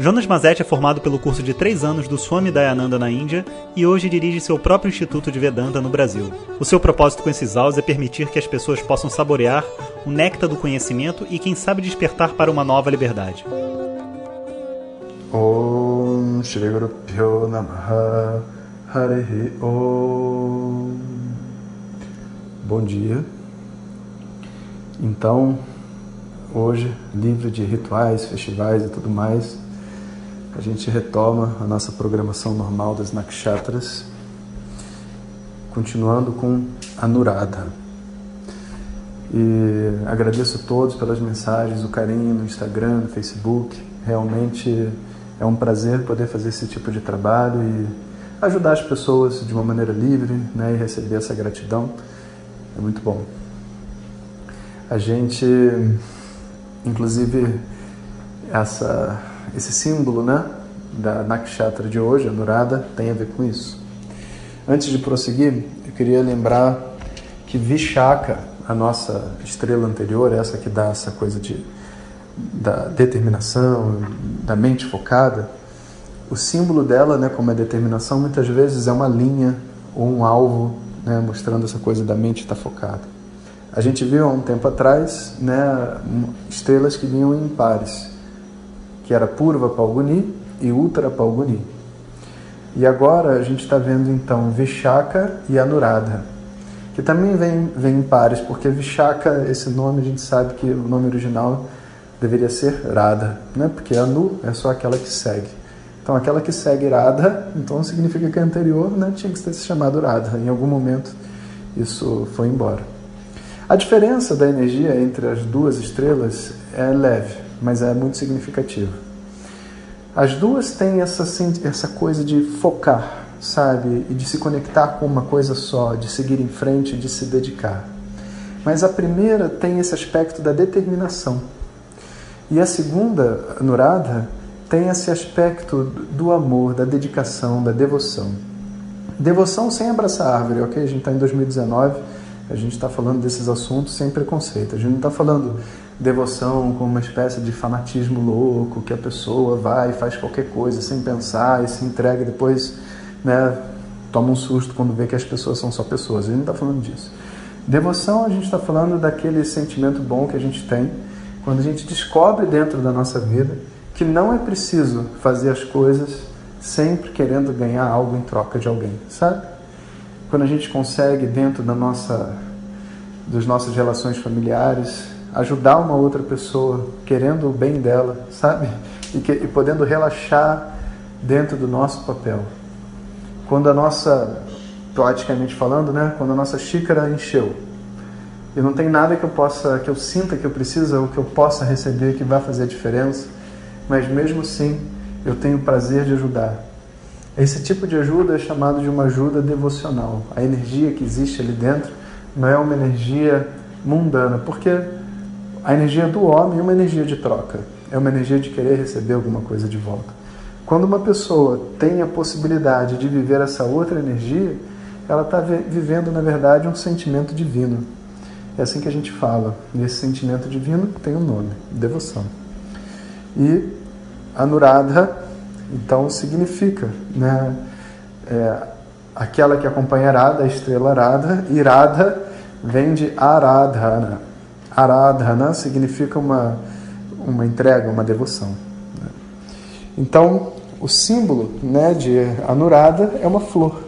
Jonas Mazetti é formado pelo curso de três anos do Swami Dayananda na Índia e hoje dirige seu próprio Instituto de Vedanta no Brasil. O seu propósito com esses áudios é permitir que as pessoas possam saborear o néctar do conhecimento e, quem sabe, despertar para uma nova liberdade. Om Shri Guru Pyo Namaha Harihi Om Bom dia. Então, hoje, livre de rituais, festivais e tudo mais, a gente retoma a nossa programação normal das nakshatras, continuando com Anurada. E agradeço a todos pelas mensagens, o carinho no Instagram, no Facebook. Realmente é um prazer poder fazer esse tipo de trabalho e ajudar as pessoas de uma maneira livre né, e receber essa gratidão. É muito bom. A gente, inclusive, essa esse símbolo né, da Nakshatra de hoje, a Nurada, tem a ver com isso. Antes de prosseguir, eu queria lembrar que Vishaka, a nossa estrela anterior, essa que dá essa coisa de, da determinação, da mente focada, o símbolo dela, né, como é determinação, muitas vezes é uma linha ou um alvo, né, mostrando essa coisa da mente estar focada. A gente viu há um tempo atrás né, estrelas que vinham em pares que era Purva Palguni e Uttara Palguni. E agora a gente está vendo então Vishaka e Anuradha, que também vem, vem em pares, porque Vishaka, esse nome a gente sabe que o nome original deveria ser Radha, né? porque Anu é só aquela que segue. Então aquela que segue Radha, então significa que a anterior né, tinha que ter se chamado Radha. Em algum momento isso foi embora. A diferença da energia entre as duas estrelas é leve mas é muito significativo. As duas têm essa, essa coisa de focar, sabe? E de se conectar com uma coisa só, de seguir em frente, de se dedicar. Mas a primeira tem esse aspecto da determinação. E a segunda, Nurada, tem esse aspecto do amor, da dedicação, da devoção. Devoção sem abraçar árvore, ok? A gente está em 2019, a gente está falando desses assuntos sem preconceito. A gente não está falando devoção como uma espécie de fanatismo louco, que a pessoa vai e faz qualquer coisa sem pensar e se entrega e depois né, toma um susto quando vê que as pessoas são só pessoas. A gente não está falando disso. Devoção, a gente está falando daquele sentimento bom que a gente tem quando a gente descobre dentro da nossa vida que não é preciso fazer as coisas sempre querendo ganhar algo em troca de alguém, sabe? Quando a gente consegue dentro da nossa das nossas relações familiares ajudar uma outra pessoa, querendo o bem dela, sabe? E, que, e podendo relaxar dentro do nosso papel. Quando a nossa, poeticamente falando, né? Quando a nossa xícara encheu e não tem nada que eu possa, que eu sinta que eu preciso ou que eu possa receber que vai fazer a diferença, mas mesmo assim eu tenho o prazer de ajudar. Esse tipo de ajuda é chamado de uma ajuda devocional. A energia que existe ali dentro não é uma energia mundana, porque a energia do homem é uma energia de troca, é uma energia de querer receber alguma coisa de volta. Quando uma pessoa tem a possibilidade de viver essa outra energia, ela está vivendo, na verdade, um sentimento divino. É assim que a gente fala. E esse sentimento divino tem um nome, devoção. E Anuradha, então, significa né, é, aquela que acompanha Arada, a estrela Arada, e Radha vem de Aradhana, Aradhana significa uma, uma entrega, uma devoção. Né? Então, o símbolo né, de Anurada é uma flor,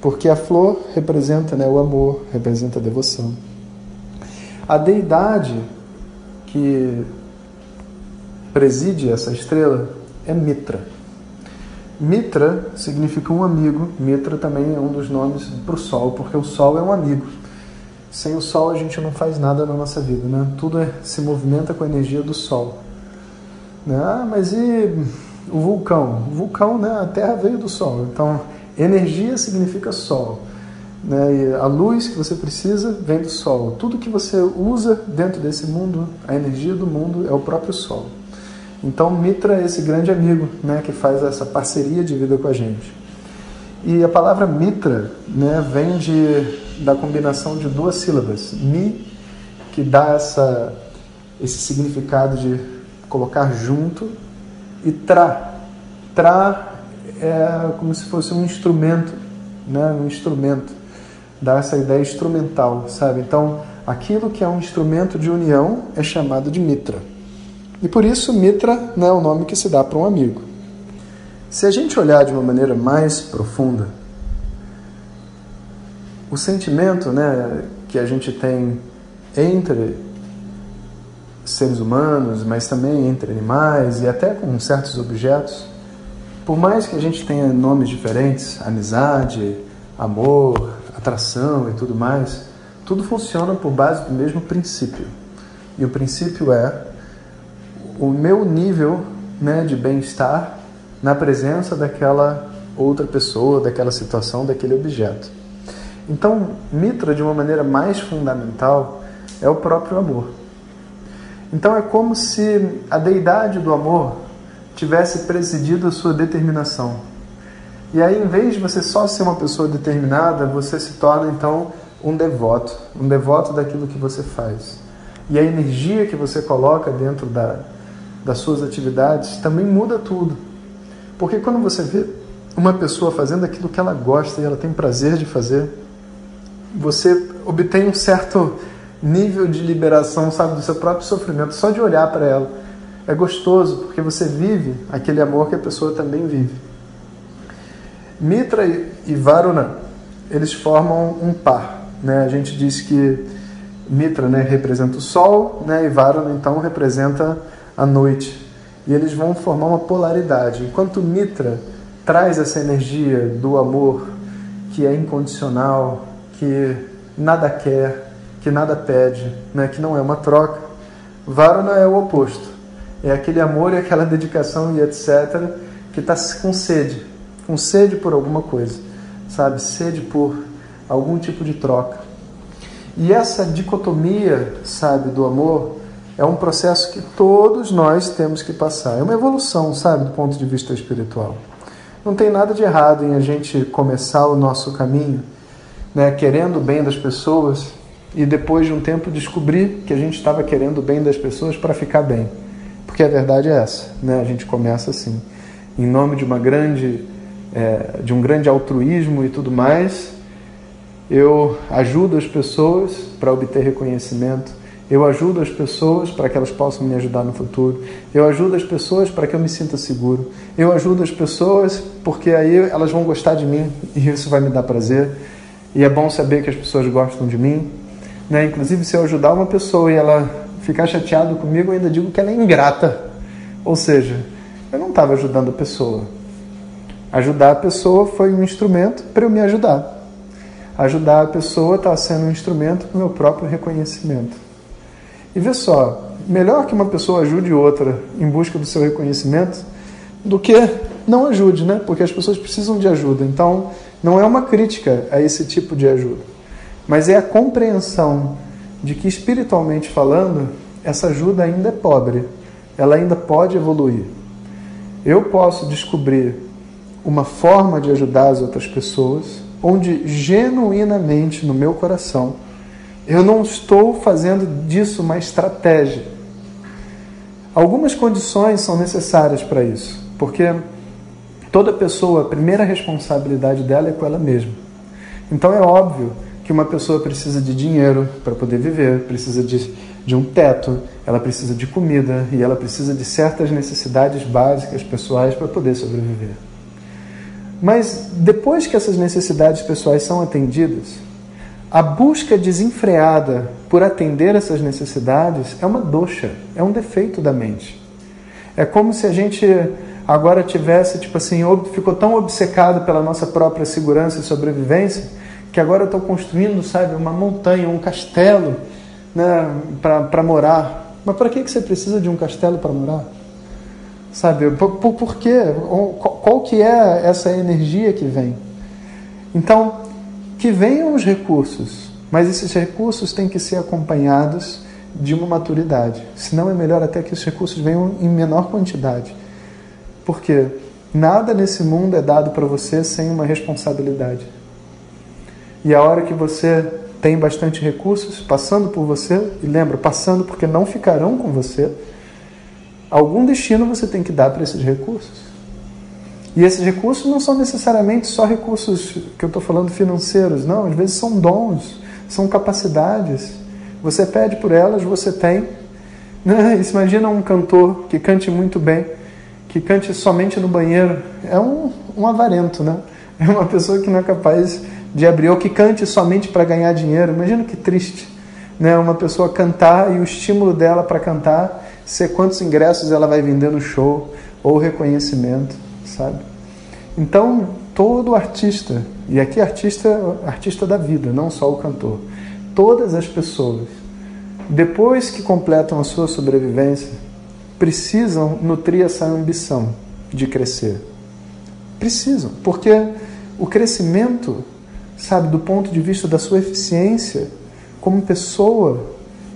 porque a flor representa né, o amor, representa a devoção. A deidade que preside essa estrela é Mitra. Mitra significa um amigo, Mitra também é um dos nomes para o Sol, porque o Sol é um amigo. Sem o Sol a gente não faz nada na nossa vida, né? Tudo é, se movimenta com a energia do Sol. Né? Ah, mas e o vulcão? O vulcão, né? A Terra veio do Sol. Então, energia significa Sol. Né? A luz que você precisa vem do Sol. Tudo que você usa dentro desse mundo, a energia do mundo é o próprio Sol. Então, Mitra é esse grande amigo né, que faz essa parceria de vida com a gente. E a palavra Mitra né, vem de, da combinação de duas sílabas. Mi, que dá essa, esse significado de colocar junto, e Tra. Tra é como se fosse um instrumento, né, um instrumento. Dá essa ideia instrumental, sabe? Então, aquilo que é um instrumento de união é chamado de Mitra. E por isso, Mitra né, é o nome que se dá para um amigo. Se a gente olhar de uma maneira mais profunda, o sentimento né, que a gente tem entre seres humanos, mas também entre animais e até com certos objetos, por mais que a gente tenha nomes diferentes, amizade, amor, atração e tudo mais, tudo funciona por base do mesmo princípio. E o princípio é o meu nível né, de bem-estar na presença daquela outra pessoa, daquela situação, daquele objeto. Então, Mitra, de uma maneira mais fundamental, é o próprio amor. Então, é como se a deidade do amor tivesse presidido a sua determinação. E aí, em vez de você só ser uma pessoa determinada, você se torna então um devoto, um devoto daquilo que você faz. E a energia que você coloca dentro da, das suas atividades também muda tudo. Porque quando você vê uma pessoa fazendo aquilo que ela gosta e ela tem prazer de fazer, você obtém um certo nível de liberação, sabe, do seu próprio sofrimento, só de olhar para ela. É gostoso, porque você vive aquele amor que a pessoa também vive. Mitra e Varuna, eles formam um par. Né? A gente diz que Mitra né, representa o Sol né, e Varuna, então, representa a noite. E eles vão formar uma polaridade. Enquanto Mitra traz essa energia do amor que é incondicional, que nada quer, que nada pede, né, que não é uma troca, Varuna é o oposto. É aquele amor e aquela dedicação e etc. que está com sede, com sede por alguma coisa, sabe? Sede por algum tipo de troca. E essa dicotomia, sabe, do amor é um processo que todos nós temos que passar. É uma evolução, sabe, do ponto de vista espiritual. Não tem nada de errado em a gente começar o nosso caminho, né, querendo o bem das pessoas e depois de um tempo descobrir que a gente estava querendo o bem das pessoas para ficar bem. Porque a verdade é essa, né? A gente começa assim, em nome de uma grande, é, de um grande altruísmo e tudo mais. Eu ajudo as pessoas para obter reconhecimento eu ajudo as pessoas para que elas possam me ajudar no futuro. Eu ajudo as pessoas para que eu me sinta seguro. Eu ajudo as pessoas porque aí elas vão gostar de mim e isso vai me dar prazer. E é bom saber que as pessoas gostam de mim. Né? Inclusive, se eu ajudar uma pessoa e ela ficar chateada comigo, eu ainda digo que ela é ingrata. Ou seja, eu não estava ajudando a pessoa. Ajudar a pessoa foi um instrumento para eu me ajudar. Ajudar a pessoa está sendo um instrumento para o meu próprio reconhecimento. E vê só, melhor que uma pessoa ajude outra em busca do seu reconhecimento do que não ajude, né? Porque as pessoas precisam de ajuda. Então, não é uma crítica a esse tipo de ajuda, mas é a compreensão de que espiritualmente falando, essa ajuda ainda é pobre. Ela ainda pode evoluir. Eu posso descobrir uma forma de ajudar as outras pessoas onde genuinamente no meu coração eu não estou fazendo disso uma estratégia. Algumas condições são necessárias para isso, porque toda pessoa, a primeira responsabilidade dela é com ela mesma. Então é óbvio que uma pessoa precisa de dinheiro para poder viver, precisa de, de um teto, ela precisa de comida e ela precisa de certas necessidades básicas pessoais para poder sobreviver. Mas depois que essas necessidades pessoais são atendidas, a busca desenfreada por atender essas necessidades é uma doxa, é um defeito da mente. É como se a gente agora tivesse, tipo assim, ficou tão obcecado pela nossa própria segurança e sobrevivência que agora eu estou construindo, sabe, uma montanha, um castelo né, para morar. Mas para que, que você precisa de um castelo para morar? Sabe, por, por, por quê? Qual, que é essa energia que vem? Então, que venham os recursos, mas esses recursos têm que ser acompanhados de uma maturidade. Se não é melhor até que os recursos venham em menor quantidade. Porque nada nesse mundo é dado para você sem uma responsabilidade. E a hora que você tem bastante recursos passando por você, e lembra, passando porque não ficarão com você, algum destino você tem que dar para esses recursos. E esses recursos não são necessariamente só recursos que eu estou falando financeiros, não, às vezes são dons, são capacidades. Você pede por elas, você tem. Imagina um cantor que cante muito bem, que cante somente no banheiro. É um, um avarento, né? É uma pessoa que não é capaz de abrir, ou que cante somente para ganhar dinheiro. Imagina que triste, né? Uma pessoa cantar e o estímulo dela para cantar ser quantos ingressos ela vai vender no show, ou reconhecimento, sabe? Então, todo artista, e aqui artista, artista da vida, não só o cantor, todas as pessoas, depois que completam a sua sobrevivência, precisam nutrir essa ambição de crescer. Precisam, porque o crescimento sabe, do ponto de vista da sua eficiência como pessoa,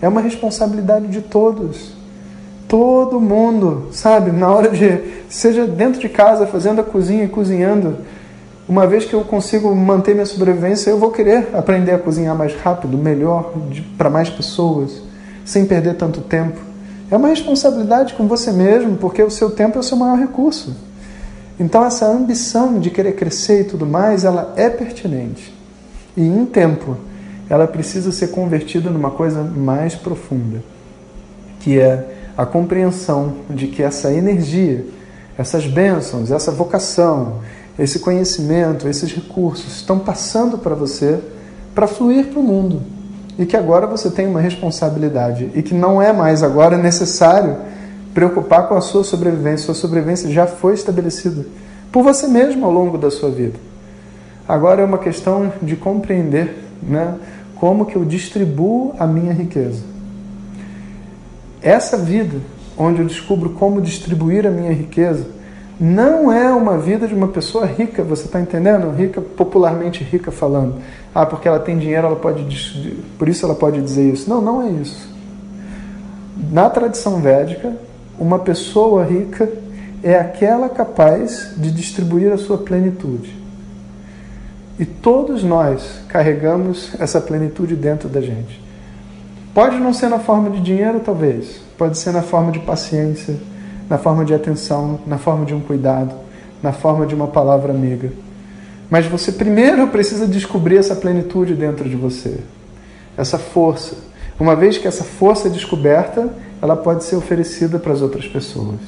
é uma responsabilidade de todos. Todo mundo, sabe, na hora de, seja dentro de casa, fazendo a cozinha e cozinhando, uma vez que eu consigo manter minha sobrevivência, eu vou querer aprender a cozinhar mais rápido, melhor, para mais pessoas, sem perder tanto tempo. É uma responsabilidade com você mesmo, porque o seu tempo é o seu maior recurso. Então essa ambição de querer crescer e tudo mais, ela é pertinente. E em tempo, ela precisa ser convertida numa coisa mais profunda, que é a compreensão de que essa energia, essas bênçãos, essa vocação, esse conhecimento, esses recursos estão passando para você para fluir para o mundo. E que agora você tem uma responsabilidade e que não é mais agora necessário preocupar com a sua sobrevivência. Sua sobrevivência já foi estabelecida por você mesmo ao longo da sua vida. Agora é uma questão de compreender né, como que eu distribuo a minha riqueza. Essa vida, onde eu descubro como distribuir a minha riqueza, não é uma vida de uma pessoa rica, você está entendendo? Rica, popularmente rica falando. Ah, porque ela tem dinheiro, ela pode, por isso ela pode dizer isso. Não, não é isso. Na tradição védica, uma pessoa rica é aquela capaz de distribuir a sua plenitude. E todos nós carregamos essa plenitude dentro da gente. Pode não ser na forma de dinheiro, talvez. Pode ser na forma de paciência, na forma de atenção, na forma de um cuidado, na forma de uma palavra amiga. Mas você primeiro precisa descobrir essa plenitude dentro de você, essa força. Uma vez que essa força é descoberta, ela pode ser oferecida para as outras pessoas.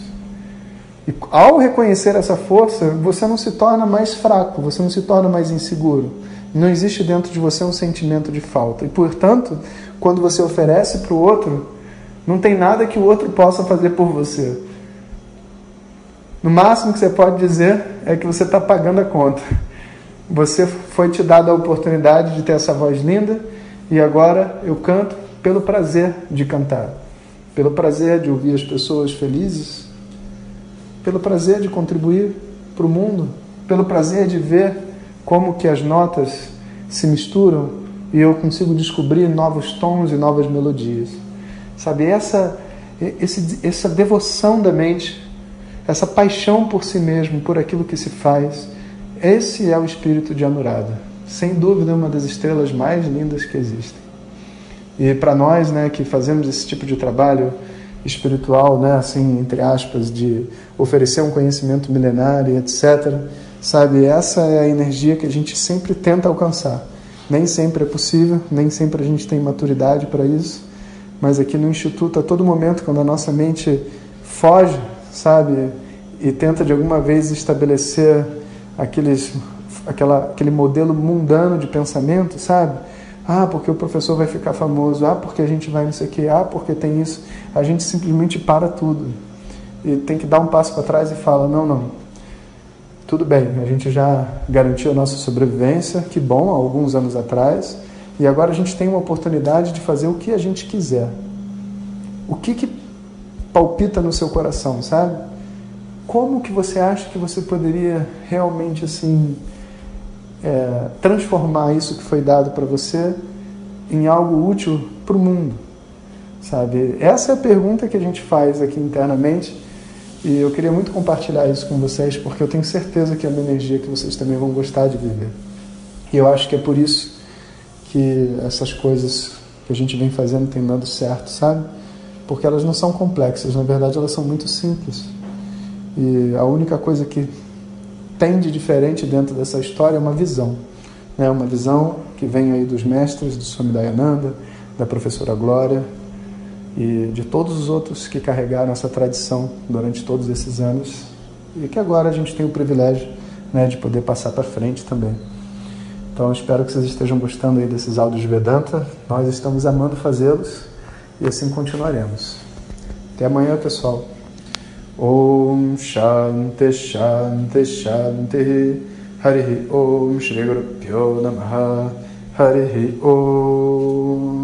E ao reconhecer essa força, você não se torna mais fraco, você não se torna mais inseguro. Não existe dentro de você um sentimento de falta. E, portanto, quando você oferece para o outro, não tem nada que o outro possa fazer por você. No máximo que você pode dizer é que você está pagando a conta. Você foi te dada a oportunidade de ter essa voz linda e agora eu canto pelo prazer de cantar, pelo prazer de ouvir as pessoas felizes pelo prazer de contribuir para o mundo, pelo prazer de ver como que as notas se misturam e eu consigo descobrir novos tons e novas melodias. Sabe, essa, esse, essa devoção da mente, essa paixão por si mesmo, por aquilo que se faz, esse é o espírito de Anuradha. Sem dúvida, é uma das estrelas mais lindas que existem. E para nós, né, que fazemos esse tipo de trabalho, espiritual, né, assim, entre aspas, de oferecer um conhecimento milenário, etc. Sabe, essa é a energia que a gente sempre tenta alcançar. Nem sempre é possível, nem sempre a gente tem maturidade para isso, mas aqui no Instituto, a todo momento, quando a nossa mente foge, sabe, e tenta de alguma vez estabelecer aqueles, aquela, aquele modelo mundano de pensamento, sabe? Ah, porque o professor vai ficar famoso. Ah, porque a gente vai não sei o quê. Ah, porque tem isso. A gente simplesmente para tudo. E tem que dar um passo para trás e fala: não, não. Tudo bem, a gente já garantiu a nossa sobrevivência, que bom, há alguns anos atrás. E agora a gente tem uma oportunidade de fazer o que a gente quiser. O que, que palpita no seu coração, sabe? Como que você acha que você poderia realmente assim é, transformar isso que foi dado para você em algo útil para o mundo. Sabe? Essa é a pergunta que a gente faz aqui internamente e eu queria muito compartilhar isso com vocês porque eu tenho certeza que é uma energia que vocês também vão gostar de viver. E eu acho que é por isso que essas coisas que a gente vem fazendo tem dado certo, sabe? Porque elas não são complexas, na verdade elas são muito simples. E a única coisa que tem de diferente dentro dessa história é uma visão. Né? Uma visão que vem aí dos mestres, do Swami Dayananda, da professora Glória e de todos os outros que carregaram essa tradição durante todos esses anos e que agora a gente tem o privilégio né, de poder passar para frente também. Então espero que vocês estejam gostando aí desses áudios de Vedanta. Nós estamos amando fazê-los e assim continuaremos. Até amanhã, pessoal. Om Shanti Shanti Shanti Hari Om Shri Guru Pyo Namaha Hari Om